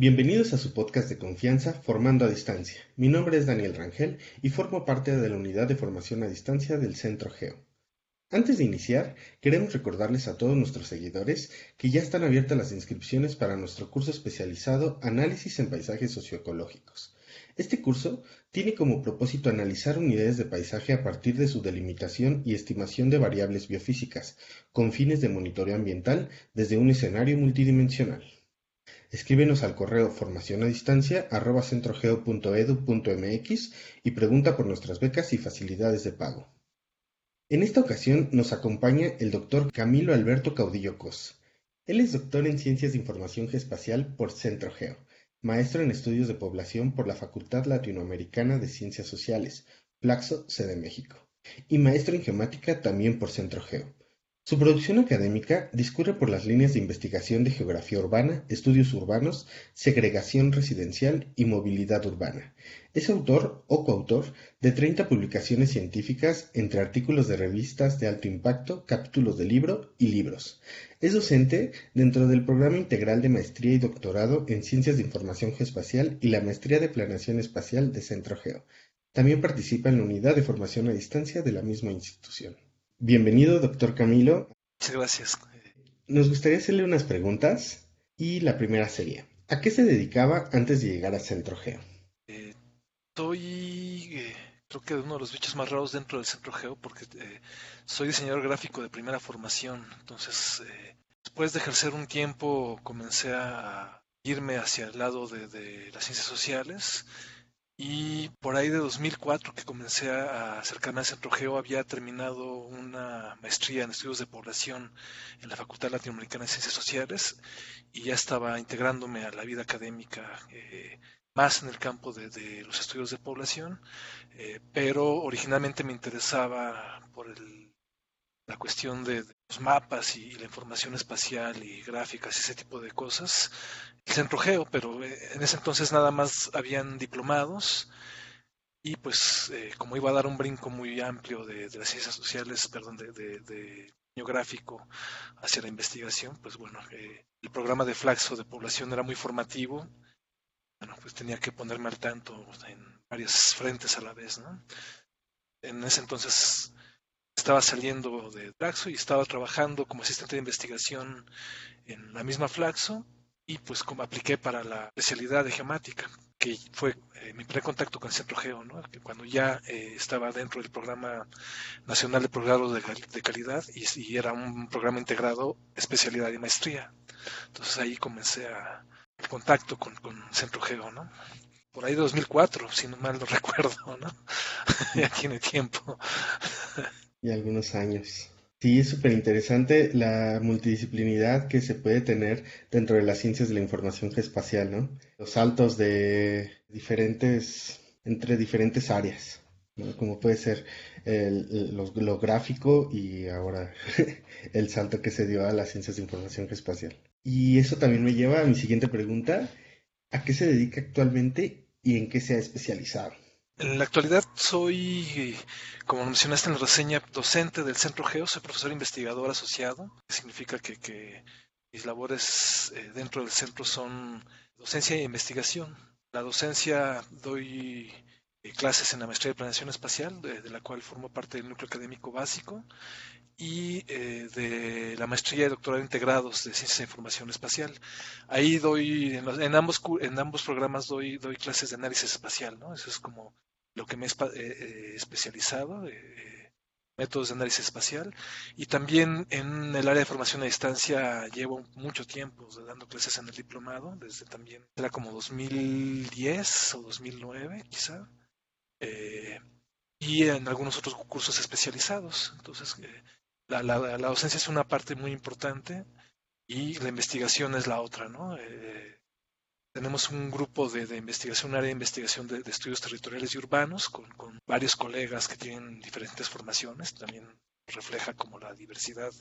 Bienvenidos a su podcast de confianza Formando a Distancia. Mi nombre es Daniel Rangel y formo parte de la unidad de formación a distancia del Centro Geo. Antes de iniciar, queremos recordarles a todos nuestros seguidores que ya están abiertas las inscripciones para nuestro curso especializado Análisis en Paisajes Socioecológicos. Este curso tiene como propósito analizar unidades de paisaje a partir de su delimitación y estimación de variables biofísicas, con fines de monitoreo ambiental desde un escenario multidimensional. Escríbenos al correo formacionadistancia@centrogeo.edu.mx y pregunta por nuestras becas y facilidades de pago. En esta ocasión nos acompaña el doctor Camilo Alberto Caudillo Cos. Él es doctor en Ciencias de Información Geoespacial por Centro Geo, maestro en Estudios de Población por la Facultad Latinoamericana de Ciencias Sociales, Flaxo, sede México, y maestro en Geomática también por Centro Geo. Su producción académica discurre por las líneas de investigación de geografía urbana, estudios urbanos, segregación residencial y movilidad urbana. Es autor o coautor de 30 publicaciones científicas entre artículos de revistas de alto impacto, capítulos de libro y libros. Es docente dentro del programa integral de maestría y doctorado en Ciencias de Información Geoespacial y la maestría de Planeación Espacial de Centro Geo. También participa en la unidad de formación a distancia de la misma institución. Bienvenido, doctor Camilo. Muchas gracias. Nos gustaría hacerle unas preguntas y la primera sería, ¿a qué se dedicaba antes de llegar a Centro Geo? Eh, soy, eh, creo que uno de los bichos más raros dentro del Centro Geo porque eh, soy diseñador gráfico de primera formación. Entonces, después de ejercer un tiempo, comencé a irme hacia el lado de, de las ciencias sociales y por ahí de 2004 que comencé a acercarme al Centro Geo, había terminado una maestría en estudios de población en la Facultad Latinoamericana de Ciencias Sociales y ya estaba integrándome a la vida académica eh, más en el campo de, los estudios de población, eh, pero originalmente me interesaba por la cuestión de, los mapas y, la información espacial y gráficas y ese tipo de cosas el Centro Geo, pero eh, en ese entonces nada más habían diplomados y pues eh, como iba a dar un brinco muy amplio de, las ciencias sociales, perdón, de, de, gráfico hacia la investigación, pues bueno, eh, el programa de Flaxo de población era muy formativo, bueno, pues tenía que ponerme al tanto en varias frentes a la vez, ¿no? En ese entonces estaba saliendo de Flaxo y estaba trabajando como asistente de investigación en la misma Flaxo y pues como apliqué para la especialidad de geomática, que fue eh, mi primer contacto con el Centro Geo, ¿no? cuando ya eh, estaba dentro del Programa Nacional de Programas de, Calidad y, era un programa integrado especialidad y maestría. Entonces ahí comencé a el contacto con, con Centro Geo, ¿no? Por ahí 2004, si no mal lo recuerdo, ¿no? ya tiene tiempo. Y algunos años. Sí, es súper interesante la multidisciplinidad que se puede tener dentro de las ciencias de la información geoespacial, ¿no? Los saltos de diferentes, entre diferentes áreas, ¿no? Como puede ser el, lo, gráfico y ahora el salto que se dio a las ciencias de información geoespacial. Y eso también me lleva a mi siguiente pregunta. ¿A qué se dedica actualmente y en qué se ha especializado? En la actualidad soy, como mencionaste en la reseña, docente del Centro Geo, soy profesor investigador asociado, que significa que, mis labores eh, dentro del centro son docencia e investigación. La docencia doy eh, clases en la maestría de planeación espacial, de, la cual formo parte del núcleo académico básico, y eh, de la maestría de doctorado integrados de ciencias de información espacial. Ahí doy, en, ambos, en ambos programas doy, doy clases de análisis espacial, ¿no? Eso es como lo que me eh, eh, especializado, eh, métodos de análisis espacial, y también en el área de formación a distancia llevo mucho tiempo dando clases en el diplomado, desde también, era como 2010 o 2009 quizá, y en algunos otros cursos especializados. Entonces, la, la, docencia es una parte muy importante y la investigación es la otra, ¿no? Tenemos un grupo de, investigación, un área de investigación de, estudios territoriales y urbanos con, varios colegas que tienen diferentes formaciones. También refleja como la diversidad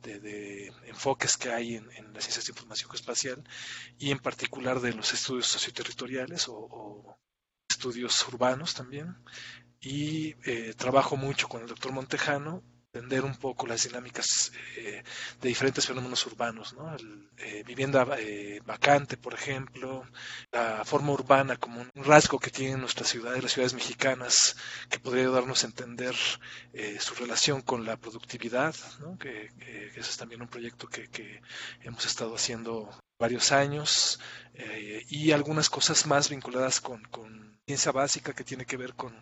de, enfoques que hay en, las ciencias de información espacial y en particular de los estudios socioterritoriales o, o estudios urbanos también. Y eh, trabajo mucho con el doctor Montejano entender un poco las dinámicas eh, de diferentes fenómenos urbanos, ¿no? Eh, vivienda eh, vacante, por ejemplo, la forma urbana como un rasgo que tienen nuestras ciudades, las ciudades mexicanas, que podría ayudarnos a entender su relación con la productividad, que, ese es también un proyecto que hemos estado haciendo varios años y algunas cosas más vinculadas con, ciencia básica que tiene que ver con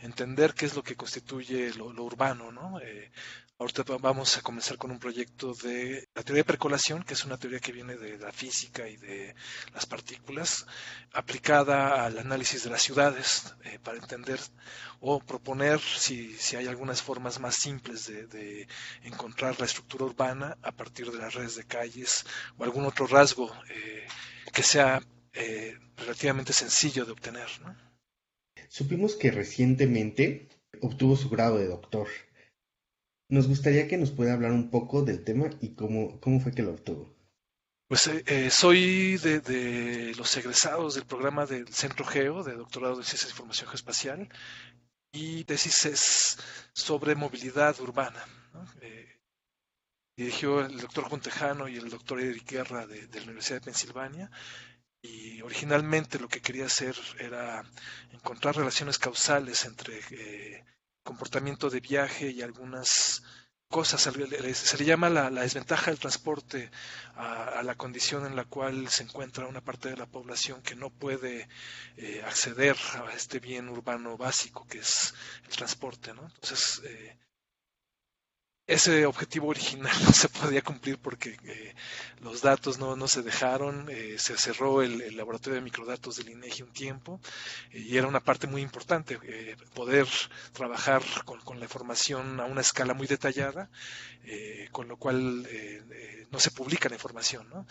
entender qué es lo que constituye lo, urbano, ¿no? Eh, ahorita vamos a comenzar con un proyecto de la teoría de percolación, que es una teoría que viene de la física y de las partículas, aplicada al análisis de las ciudades, eh, para entender o proponer si, si, hay algunas formas más simples de, encontrar la estructura urbana a partir de las redes de calles o algún otro rasgo eh, que sea relativamente sencillo de obtener. ¿no? Supimos que recientemente obtuvo su grado de doctor. Nos gustaría que nos pueda hablar un poco del tema y cómo, cómo fue que lo obtuvo. Pues eh, eh, soy de, los egresados del programa del Centro Geo, de doctorado de Ciencias de Información Geoespacial, y tesis es sobre movilidad urbana. Eh, dirigió el doctor Juntejano y el doctor Eric Guerra de, de la Universidad de Pensilvania, y originalmente lo que quería hacer era encontrar relaciones causales entre eh, comportamiento de viaje y algunas cosas. Se le llama la, desventaja del transporte a, la condición en la cual se encuentra una parte de la población que no puede eh, acceder a este bien urbano básico que es el transporte. ¿no? Entonces, eh, ese objetivo original no se podía cumplir porque eh, los datos no, no se dejaron, eh, se cerró el, laboratorio de microdatos del INEGI un tiempo eh, y era una parte muy importante poder trabajar con, con, la información a una escala muy detallada, con lo cual no se publica la información. ¿no?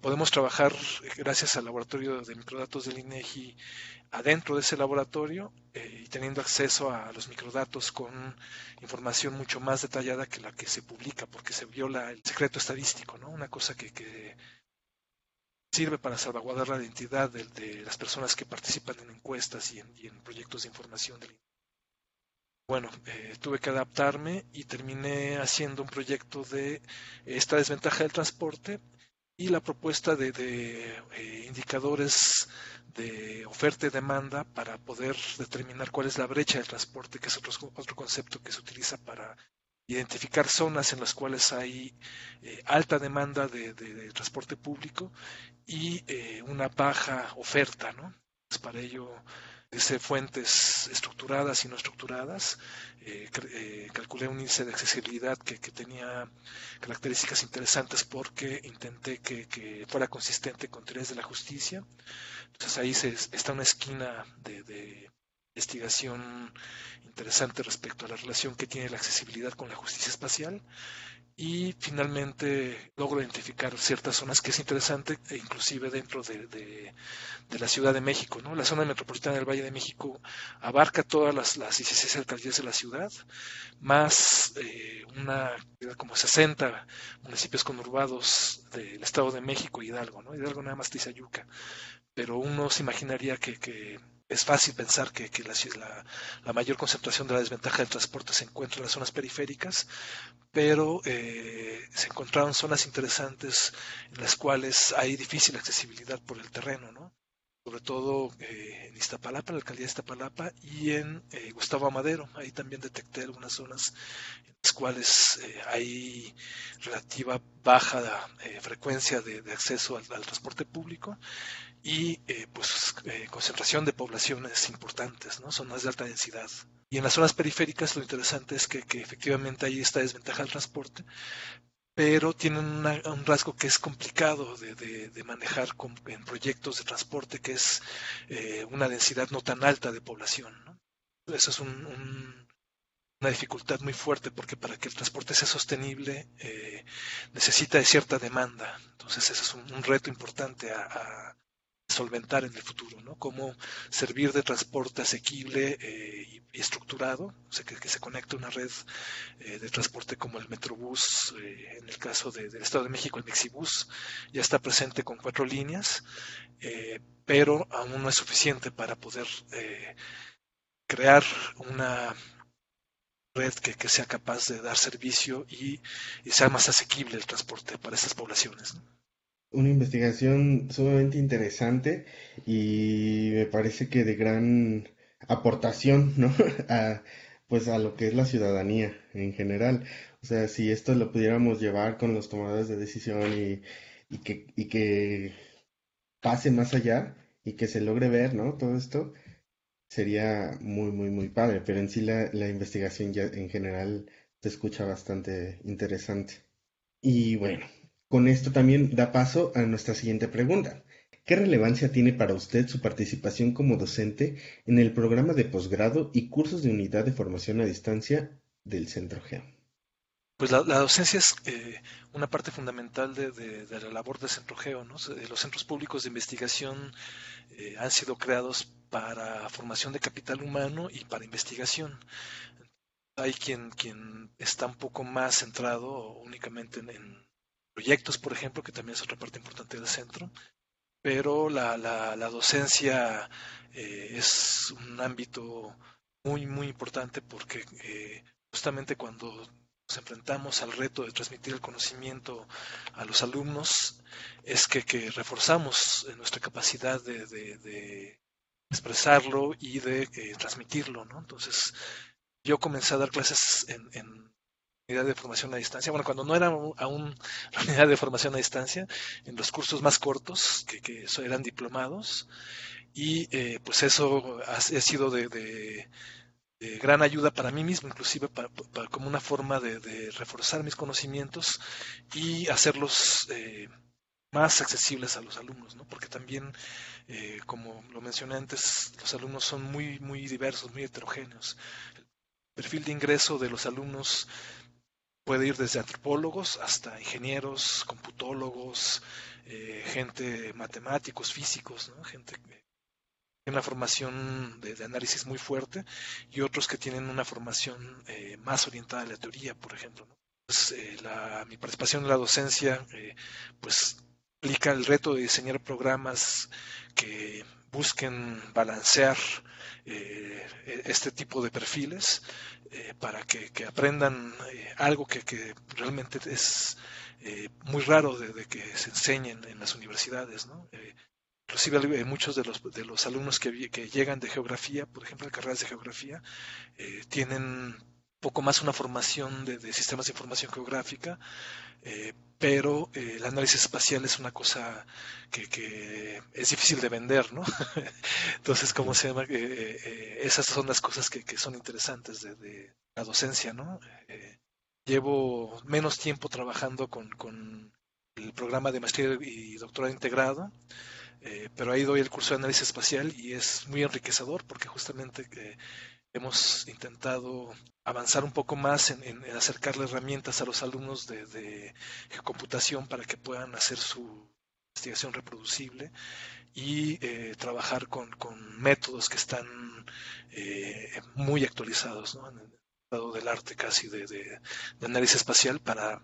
podemos trabajar gracias al laboratorio de microdatos del INEGI adentro de ese laboratorio eh, y teniendo acceso a los microdatos con información mucho más detallada que la que se publica, porque se viola el secreto estadístico, ¿no? Una cosa que, que sirve para salvaguardar la identidad de, las personas que participan en encuestas y en, proyectos de información del bueno, eh, tuve que adaptarme y terminé haciendo un proyecto de esta desventaja del transporte y la propuesta de, eh, indicadores de oferta y demanda para poder determinar cuál es la brecha del transporte, que es otro, otro concepto que se utiliza para identificar zonas en las cuales hay eh, alta demanda de, transporte público y eh, una baja oferta, ¿no? para ello desde fuentes estructuradas y no estructuradas. Eh, eh, calculé un índice de accesibilidad que, tenía características interesantes porque intenté que, fuera consistente con teorías de la justicia. Entonces ahí se, está una esquina de, investigación interesante respecto a la relación que tiene la accesibilidad con la justicia espacial y finalmente logro identificar ciertas zonas que es interesante, e inclusive dentro de, la Ciudad de México. ¿no? La zona metropolitana del Valle de México abarca todas las, las 16 alcaldías de la ciudad, más eh, una como 60 municipios conurbados del Estado de México y Hidalgo. ¿no? Hidalgo nada más Tizayuca. Pero uno se imaginaría que, que es fácil pensar que, la, mayor concentración de la desventaja del transporte se encuentra en las zonas periféricas, pero eh, se encontraron zonas interesantes en las cuales hay difícil accesibilidad por el terreno, ¿no? Sobre todo eh, en Iztapalapa, la alcaldía de Iztapalapa, y en eh, Gustavo Amadero. Ahí también detecté algunas zonas en las cuales hay relativa baja frecuencia de, acceso al, transporte público y eh, pues eh, concentración de poblaciones importantes, ¿no? zonas de alta densidad. Y en las zonas periféricas lo interesante es que, efectivamente hay esta desventaja del transporte, pero tienen un rasgo que es complicado de, manejar en proyectos de transporte, que es eh, una densidad no tan alta de población. ¿no? Eso es una dificultad muy fuerte porque para que el transporte sea sostenible necesita de cierta demanda. Entonces ese es un, reto importante a solventar en el futuro, ¿no? Cómo servir de transporte asequible eh, y, estructurado, o sea, que, se conecte una red eh, de transporte como el Metrobús, eh, en el caso del Estado de México, el Mexibus, ya está presente con cuatro líneas, pero aún no es suficiente para poder crear una red que, sea capaz de dar servicio y, sea más asequible el transporte para estas poblaciones. Una investigación sumamente interesante y me parece que de gran aportación, ¿no? a, pues a lo que es la ciudadanía en general. O sea, si esto lo pudiéramos llevar con los tomadores de decisión y, y que, y que pase más allá y que se logre ver, ¿no? Todo esto sería muy, muy, muy padre, pero en sí la, la investigación ya en general se escucha bastante interesante. Y bueno, con esto también da paso a nuestra siguiente pregunta. ¿Qué relevancia tiene para usted su participación como docente en el programa de posgrado y cursos de unidad de formación a distancia del Centro GEO? Pues la, docencia es eh, una parte fundamental de, la labor del Centro Geo. Los centros públicos de investigación eh, han sido creados para formación de capital humano y para investigación. Hay quien, quien está un poco más centrado únicamente en, proyectos, por ejemplo, que también es otra parte importante del centro, pero la, la, docencia eh, es un ámbito muy, muy importante porque justamente cuando nos enfrentamos al reto de transmitir el conocimiento a los alumnos es que, reforzamos eh, nuestra capacidad de, expresarlo y de eh, transmitirlo. ¿no? Entonces, yo comencé a dar clases en, en, unidad de formación a distancia. Bueno, cuando no era aún la unidad de formación a distancia, en los cursos más cortos, que, que eran diplomados, y eh, pues eso ha, sido de gran ayuda para mí mismo, inclusive para, como una forma de, reforzar mis conocimientos y hacerlos eh, más accesibles a los alumnos, ¿no? porque también, eh, como lo mencioné antes, los alumnos son muy, muy diversos, muy heterogéneos. El perfil de ingreso de los alumnos puede ir desde antropólogos hasta ingenieros, computólogos, eh, gente matemáticos, físicos, ¿no? gente una formación de, análisis muy fuerte y otros que tienen una formación eh, más orientada a la teoría, por ejemplo. Pues, eh, mi participación en la docencia pues implica el reto de diseñar programas que busquen balancear e, este tipo de perfiles para que, aprendan algo que, realmente es muy raro de, que se enseñen en las universidades, ¿no? inclusive muchos de los, de los alumnos que, llegan de geografía, por ejemplo, de carreras de geografía, eh, tienen poco más una formación de, sistemas de información geográfica, eh, pero eh, el análisis espacial es una cosa que, es difícil de vender, ¿no? Entonces, ¿cómo se llama? esas son las cosas que, son interesantes de, la docencia, ¿no? llevo menos tiempo trabajando con, con el programa de maestría y doctorado integrado, eh, pero ahí doy el curso de análisis espacial y es muy enriquecedor porque justamente eh, hemos intentado avanzar un poco más en, acercarle herramientas a los alumnos de, computación para que puedan hacer su investigación reproducible y eh, trabajar con, métodos que están muy actualizados ¿no? en el estado del arte casi de, análisis espacial para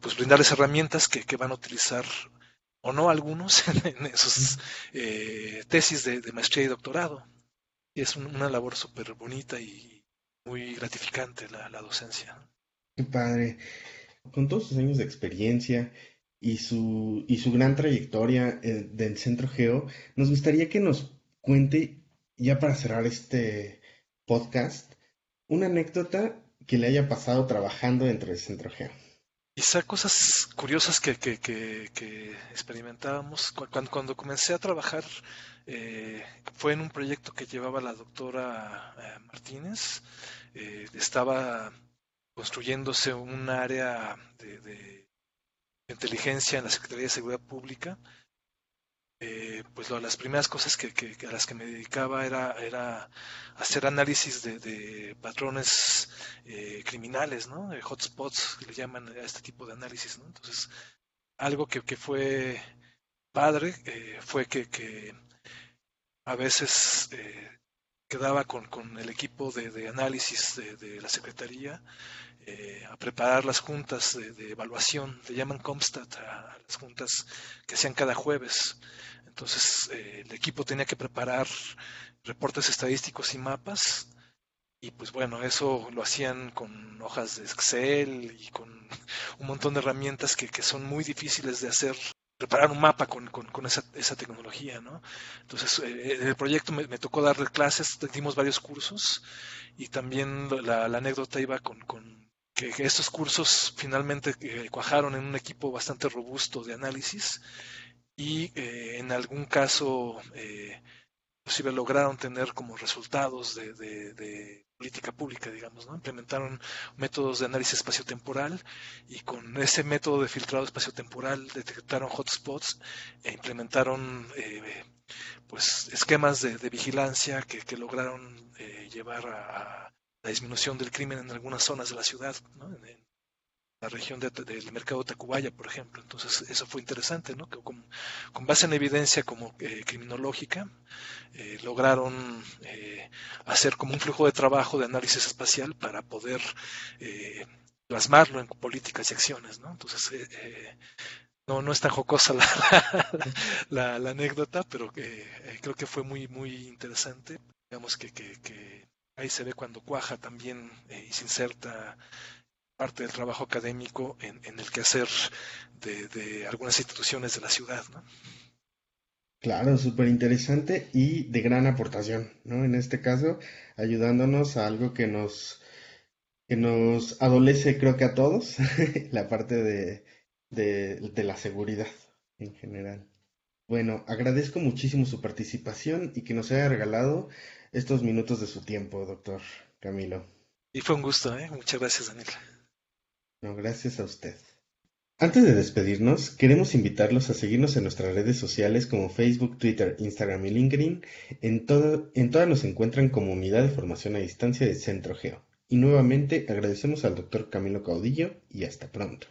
pues brindarles herramientas que, que van a utilizar o no algunos en, esos eh, tesis de, maestría y doctorado. Es una labor súper bonita y muy gratificante la, docencia. Qué padre. Con todos sus años de experiencia y su, y su gran trayectoria eh, del Centro Geo, nos gustaría que nos cuente, ya para cerrar este podcast, una anécdota que le haya pasado trabajando dentro del Centro Geo. Quizá cosas curiosas que, experimentábamos. Cuando, cuando, comencé a trabajar eh, fue en un proyecto que llevaba la doctora eh, Martínez. Eh, estaba construyéndose un área de, inteligencia en la Secretaría de Seguridad Pública eh, pues las primeras cosas que, a las que me dedicaba era, era hacer análisis de, patrones eh, criminales, ¿no? De hotspots, que le llaman a este tipo de análisis, ¿no? Entonces, algo que, fue padre eh, fue que, a veces quedaba con, con, el equipo de, análisis de, la Secretaría a preparar las juntas de, evaluación, le llaman Comstat a, las juntas que hacían cada jueves. Entonces, eh, el equipo tenía que preparar reportes estadísticos y mapas y pues bueno, eso lo hacían con hojas de Excel y con un montón de herramientas que, son muy difíciles de hacer preparar un mapa con, con, esa, esa, tecnología, ¿no? Entonces, eh, en el proyecto me, tocó darle clases, dimos varios cursos y también la, anécdota iba con, con que, estos cursos finalmente eh, cuajaron en un equipo bastante robusto de análisis y eh, en algún caso eh, lograron tener como resultados de, política pública, digamos, ¿no? Implementaron métodos de análisis espaciotemporal y con ese método de filtrado espaciotemporal detectaron hotspots e implementaron eh, pues esquemas de, vigilancia que, lograron llevar a, la disminución del crimen en algunas zonas de la ciudad, ¿no? en, la región del mercado de Tacubaya, por ejemplo. Entonces, eso fue interesante, ¿no? Que con, base en evidencia como eh, criminológica, eh, lograron eh, hacer como un flujo de trabajo de análisis espacial para poder plasmarlo en políticas y acciones, ¿no? Entonces, no, no es tan jocosa la, la, anécdota, pero creo que fue muy, muy interesante. Digamos que, que ahí se ve cuando cuaja también y se inserta parte del trabajo académico en, el quehacer de, de, algunas instituciones de la ciudad. Claro, súper interesante y de gran aportación, ¿no? En este caso, ayudándonos a algo que nos, que nos adolece, creo que a todos, la parte de, de la seguridad en general. Bueno, agradezco muchísimo su participación y que nos haya regalado estos minutos de su tiempo, doctor Camilo. Y fue un gusto, ¿eh? Muchas gracias, Daniel. No, gracias a usted. Antes de despedirnos, queremos invitarlos a seguirnos en nuestras redes sociales como Facebook, Twitter, Instagram y LinkedIn. En, todo, en todas nos encuentran como Unidad de Formación a Distancia de Centro Geo. Y nuevamente agradecemos al doctor Camilo Caudillo y hasta pronto.